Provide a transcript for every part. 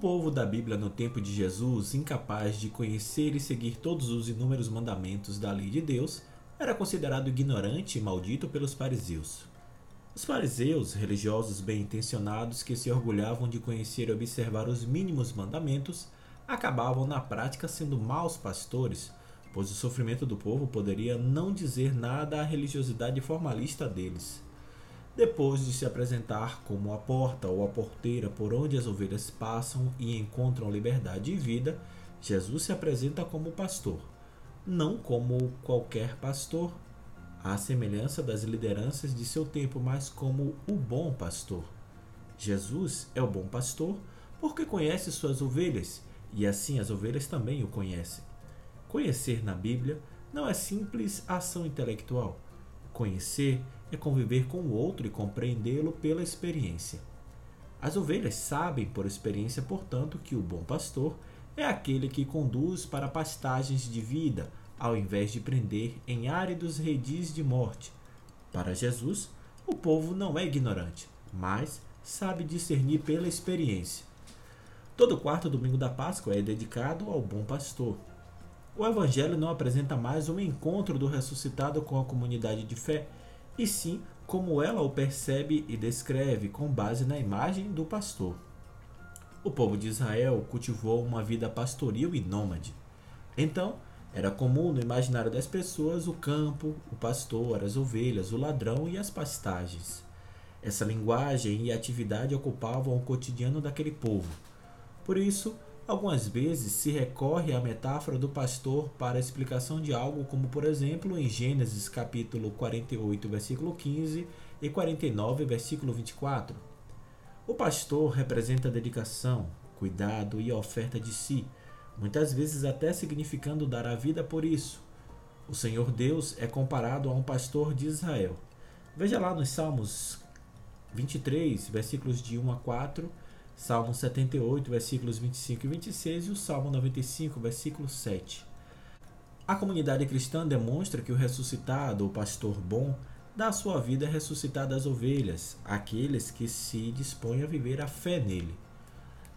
Povo da Bíblia no tempo de Jesus, incapaz de conhecer e seguir todos os inúmeros mandamentos da lei de Deus, era considerado ignorante e maldito pelos fariseus. Os fariseus, religiosos bem intencionados que se orgulhavam de conhecer e observar os mínimos mandamentos, acabavam na prática sendo maus pastores, pois o sofrimento do povo poderia não dizer nada à religiosidade formalista deles. Depois de se apresentar como a porta ou a porteira por onde as ovelhas passam e encontram liberdade e vida, Jesus se apresenta como pastor, não como qualquer pastor, à semelhança das lideranças de seu tempo, mas como o bom pastor. Jesus é o bom pastor porque conhece suas ovelhas e assim as ovelhas também o conhecem. Conhecer na Bíblia não é simples ação intelectual. Conhecer é conviver com o outro e compreendê-lo pela experiência. As ovelhas sabem por experiência, portanto, que o bom pastor é aquele que conduz para pastagens de vida, ao invés de prender em áridos redis de morte. Para Jesus, o povo não é ignorante, mas sabe discernir pela experiência. Todo quarto domingo da Páscoa é dedicado ao bom pastor. O Evangelho não apresenta mais um encontro do ressuscitado com a comunidade de fé, e sim como ela o percebe e descreve com base na imagem do pastor. O povo de Israel cultivou uma vida pastoril e nômade. Então, era comum no imaginário das pessoas o campo, o pastor, as ovelhas, o ladrão e as pastagens. Essa linguagem e atividade ocupavam o cotidiano daquele povo por isso, algumas vezes se recorre à metáfora do pastor para a explicação de algo, como por exemplo em Gênesis capítulo 48, versículo 15 e 49, versículo 24. O pastor representa dedicação, cuidado e oferta de si, muitas vezes até significando dar a vida por isso. O Senhor Deus é comparado a um pastor de Israel. Veja lá nos Salmos 23, versículos de 1 a 4 Salmo 78, versículos 25 e 26 e o Salmo 95, versículo 7. A comunidade cristã demonstra que o ressuscitado, o pastor bom, dá a sua vida ressuscitada às ovelhas, aqueles que se dispõem a viver a fé nele.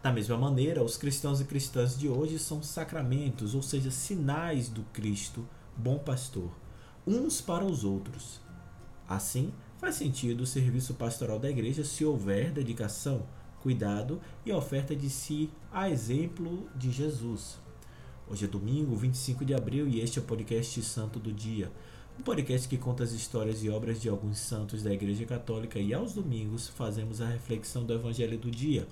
Da mesma maneira, os cristãos e cristãs de hoje são sacramentos, ou seja, sinais do Cristo, bom pastor, uns para os outros. Assim, faz sentido o serviço pastoral da igreja se houver dedicação, cuidado e oferta de si a exemplo de Jesus. Hoje é domingo, 25 de abril, e este é o podcast Santo do Dia, um podcast que conta as histórias e obras de alguns santos da Igreja Católica e aos domingos fazemos a reflexão do Evangelho do Dia.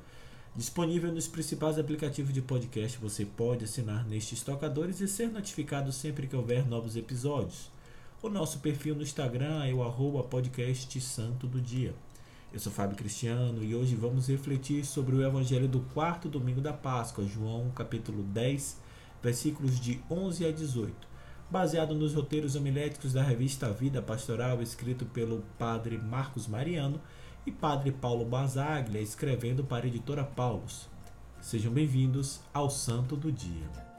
Disponível nos principais aplicativos de podcast, você pode assinar nestes tocadores e ser notificado sempre que houver novos episódios. O nosso perfil no Instagram é o arroba podcast Santo do Dia. Eu sou Fábio Cristiano e hoje vamos refletir sobre o Evangelho do quarto domingo da Páscoa, João capítulo 10, versículos de 11 a 18, baseado nos roteiros homiléticos da revista Vida Pastoral, escrito pelo padre Marcos Mariano e padre Paulo Basaglia, escrevendo para a editora Paulus. Sejam bem-vindos ao Santo do Dia.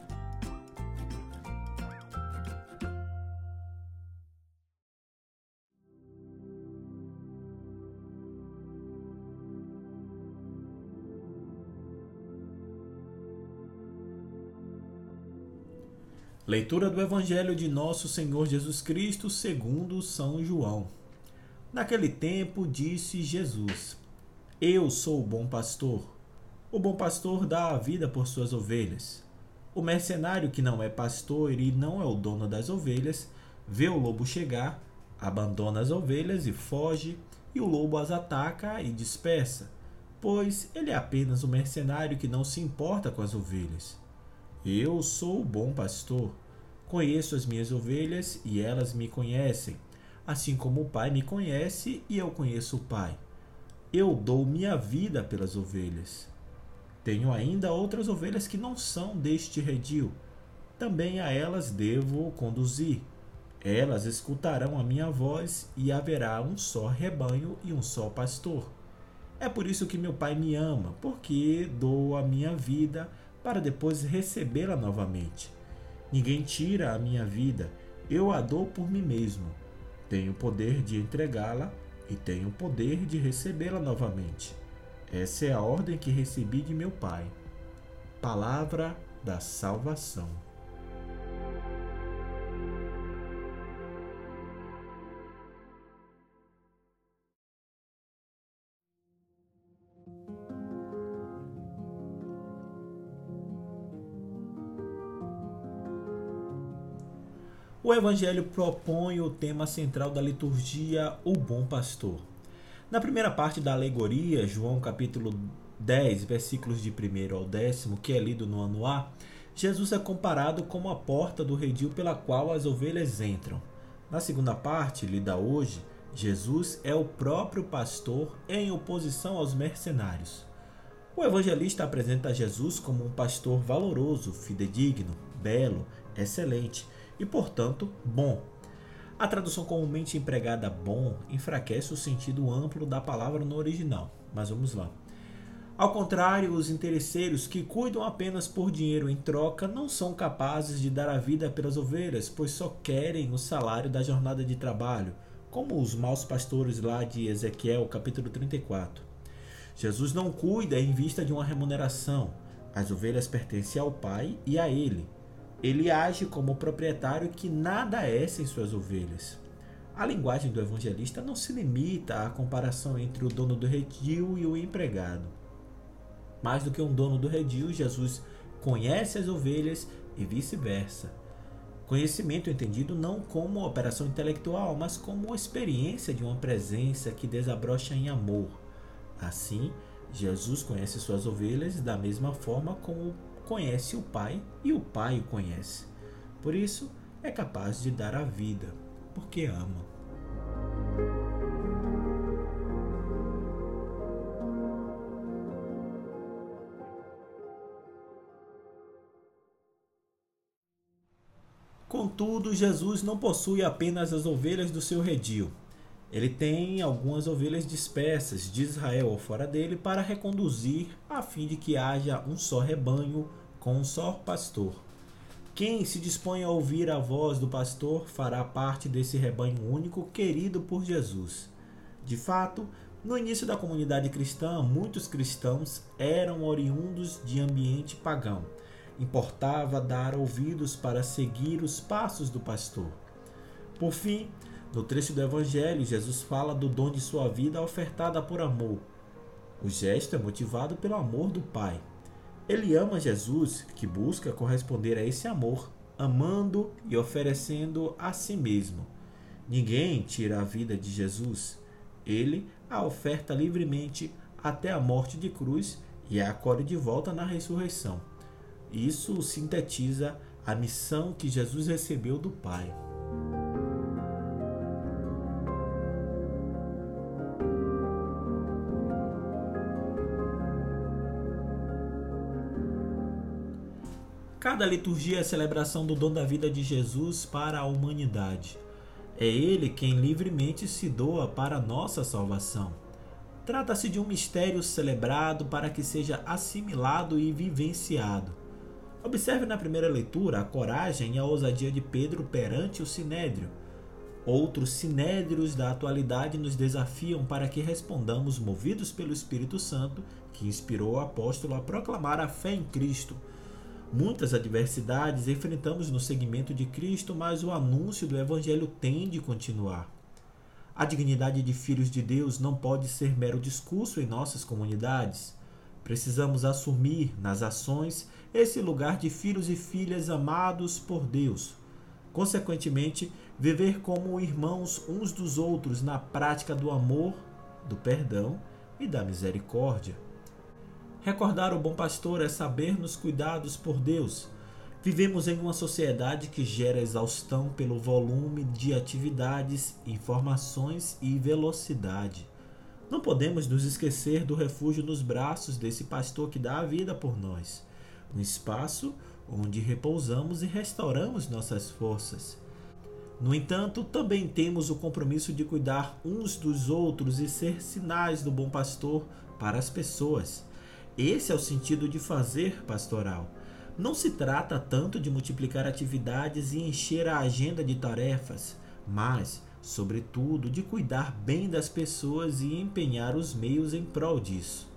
Leitura do Evangelho de Nosso Senhor Jesus Cristo segundo São João. Naquele tempo disse Jesus: Eu sou o bom pastor. O bom pastor dá a vida por suas ovelhas. O mercenário que não é pastor e não é o dono das ovelhas, vê o lobo chegar, abandona as ovelhas e foge, e o lobo as ataca e dispersa, pois ele é apenas o mercenário que não se importa com as ovelhas. Eu sou o bom pastor. Conheço as minhas ovelhas e elas me conhecem, assim como o Pai me conhece e eu conheço o Pai. Eu dou minha vida pelas ovelhas. Tenho ainda outras ovelhas que não são deste redil. Também a elas devo conduzir. Elas escutarão a minha voz e haverá um só rebanho e um só pastor. É por isso que meu Pai me ama, porque dou a minha vida para depois recebê-la novamente. Ninguém tira a minha vida, eu a dou por mim mesmo. Tenho o poder de entregá-la e tenho o poder de recebê-la novamente. Essa é a ordem que recebi de meu Pai. Palavra da salvação. O Evangelho propõe o tema central da liturgia, o bom pastor. Na primeira parte da alegoria, João capítulo 10, versículos de 1 ao décimo, que é lido no ano A, Jesus é comparado como a porta do redil pela qual as ovelhas entram. Na segunda parte, lida hoje, Jesus é o próprio pastor em oposição aos mercenários. O evangelista apresenta Jesus como um pastor valoroso, fidedigno, belo, excelente e, portanto, bom. A tradução comumente empregada bom enfraquece o sentido amplo da palavra no original, mas vamos lá. Ao contrário, os interesseiros que cuidam apenas por dinheiro em troca não são capazes de dar a vida pelas ovelhas, pois só querem o salário da jornada de trabalho, como os maus pastores lá de Ezequiel, capítulo 34. Jesus não cuida em vista de uma remuneração. As ovelhas pertencem ao Pai e a Ele. Ele age como proprietário que nada é sem suas ovelhas. A linguagem do evangelista não se limita à comparação entre o dono do redil e o empregado. Mais do que um dono do redil, Jesus conhece as ovelhas e vice-versa. Conhecimento entendido não como operação intelectual, mas como experiência de uma presença que desabrocha em amor. Assim, Jesus conhece suas ovelhas da mesma forma como conhece o Pai e o Pai o conhece. Por isso, é capaz de dar a vida, porque ama. Contudo, Jesus não possui apenas as ovelhas do seu redil. Ele tem algumas ovelhas dispersas de Israel ou fora dele para reconduzir, a fim de que haja um só rebanho com um só pastor. Quem se dispõe a ouvir a voz do pastor fará parte desse rebanho único querido por Jesus. De fato, no início da comunidade cristã, muitos cristãos eram oriundos de ambiente pagão Importava dar ouvidos para seguir os passos do pastor. Por fim, no trecho do Evangelho, Jesus fala do dom de sua vida ofertada por amor. O gesto é motivado pelo amor do Pai. Ele ama Jesus, que busca corresponder a esse amor, amando e oferecendo a si mesmo. Ninguém tira a vida de Jesus. Ele a oferta livremente até a morte de cruz e a acolhe de volta na ressurreição. Isso sintetiza a missão que Jesus recebeu do Pai. Cada liturgia é a celebração do dom da vida de Jesus para a humanidade. É Ele quem livremente se doa para nossa salvação. Trata-se de um mistério celebrado para que seja assimilado e vivenciado. Observe na primeira leitura a coragem e a ousadia de Pedro perante o sinédrio. Outros sinédrios da atualidade nos desafiam para que respondamos, movidos pelo Espírito Santo, que inspirou o apóstolo a proclamar a fé em Cristo. Muitas adversidades enfrentamos no seguimento de Cristo, mas o anúncio do Evangelho tem de continuar. A dignidade de filhos de Deus não pode ser mero discurso em nossas comunidades. Precisamos assumir nas ações esse lugar de filhos e filhas amados por Deus. Consequentemente, viver como irmãos uns dos outros na prática do amor, do perdão e da misericórdia. Recordar o bom pastor é saber-nos cuidados por Deus. Vivemos em uma sociedade que gera exaustão pelo volume de atividades, informações e velocidade. Não podemos nos esquecer do refúgio nos braços desse pastor que dá a vida por nós, um espaço onde repousamos e restauramos nossas forças. No entanto, também temos o compromisso de cuidar uns dos outros e ser sinais do bom pastor para as pessoas. Esse é o sentido de fazer pastoral. Não se trata tanto de multiplicar atividades e encher a agenda de tarefas, mas sobretudo de cuidar bem das pessoas e empenhar os meios em prol disso.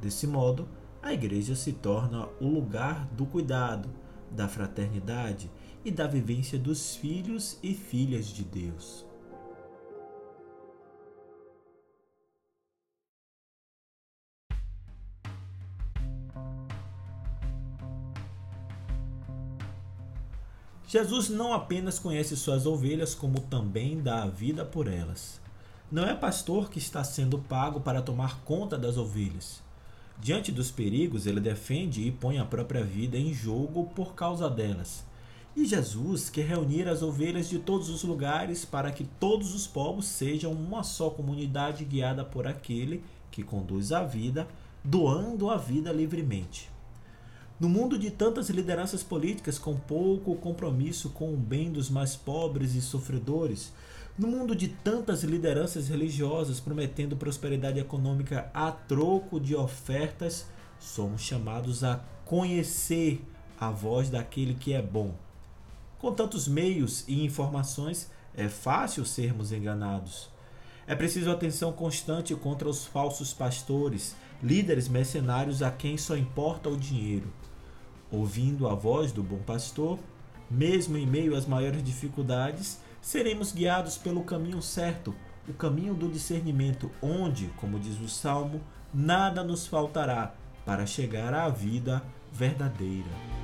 Desse modo, a igreja se torna o lugar do cuidado, da fraternidade e da vivência dos filhos e filhas de Deus. Jesus não apenas conhece suas ovelhas, como também dá a vida por elas. Não é pastor que está sendo pago para tomar conta das ovelhas. Diante dos perigos, ele defende e põe a própria vida em jogo por causa delas. E Jesus quer reunir as ovelhas de todos os lugares para que todos os povos sejam uma só comunidade guiada por aquele que conduz a vida, doando a vida livremente. No mundo de tantas lideranças políticas com pouco compromisso com o bem dos mais pobres e sofredores, no mundo de tantas lideranças religiosas prometendo prosperidade econômica a troco de ofertas, somos chamados a conhecer a voz daquele que é bom. Com tantos meios e informações, é fácil sermos enganados. É preciso atenção constante contra os falsos pastores, líderes mercenários a quem só importa o dinheiro. Ouvindo a voz do bom pastor, mesmo em meio às maiores dificuldades, seremos guiados pelo caminho certo, o caminho do discernimento, onde, como diz o salmo, nada nos faltará para chegar à vida verdadeira.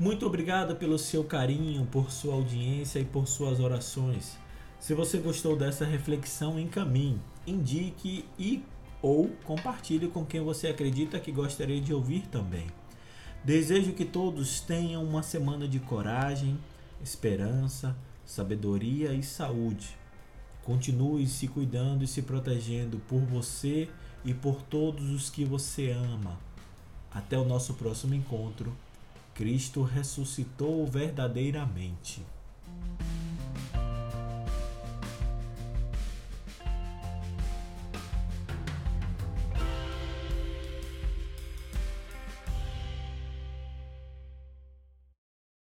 Muito obrigado pelo seu carinho, por sua audiência e por suas orações. Se você gostou dessa reflexão, encaminhe, indique e ou compartilhe com quem você acredita que gostaria de ouvir também. Desejo que todos tenham uma semana de coragem, esperança, sabedoria e saúde. Continue se cuidando e se protegendo por você e por todos os que você ama. Até o nosso próximo encontro. Cristo ressuscitou verdadeiramente.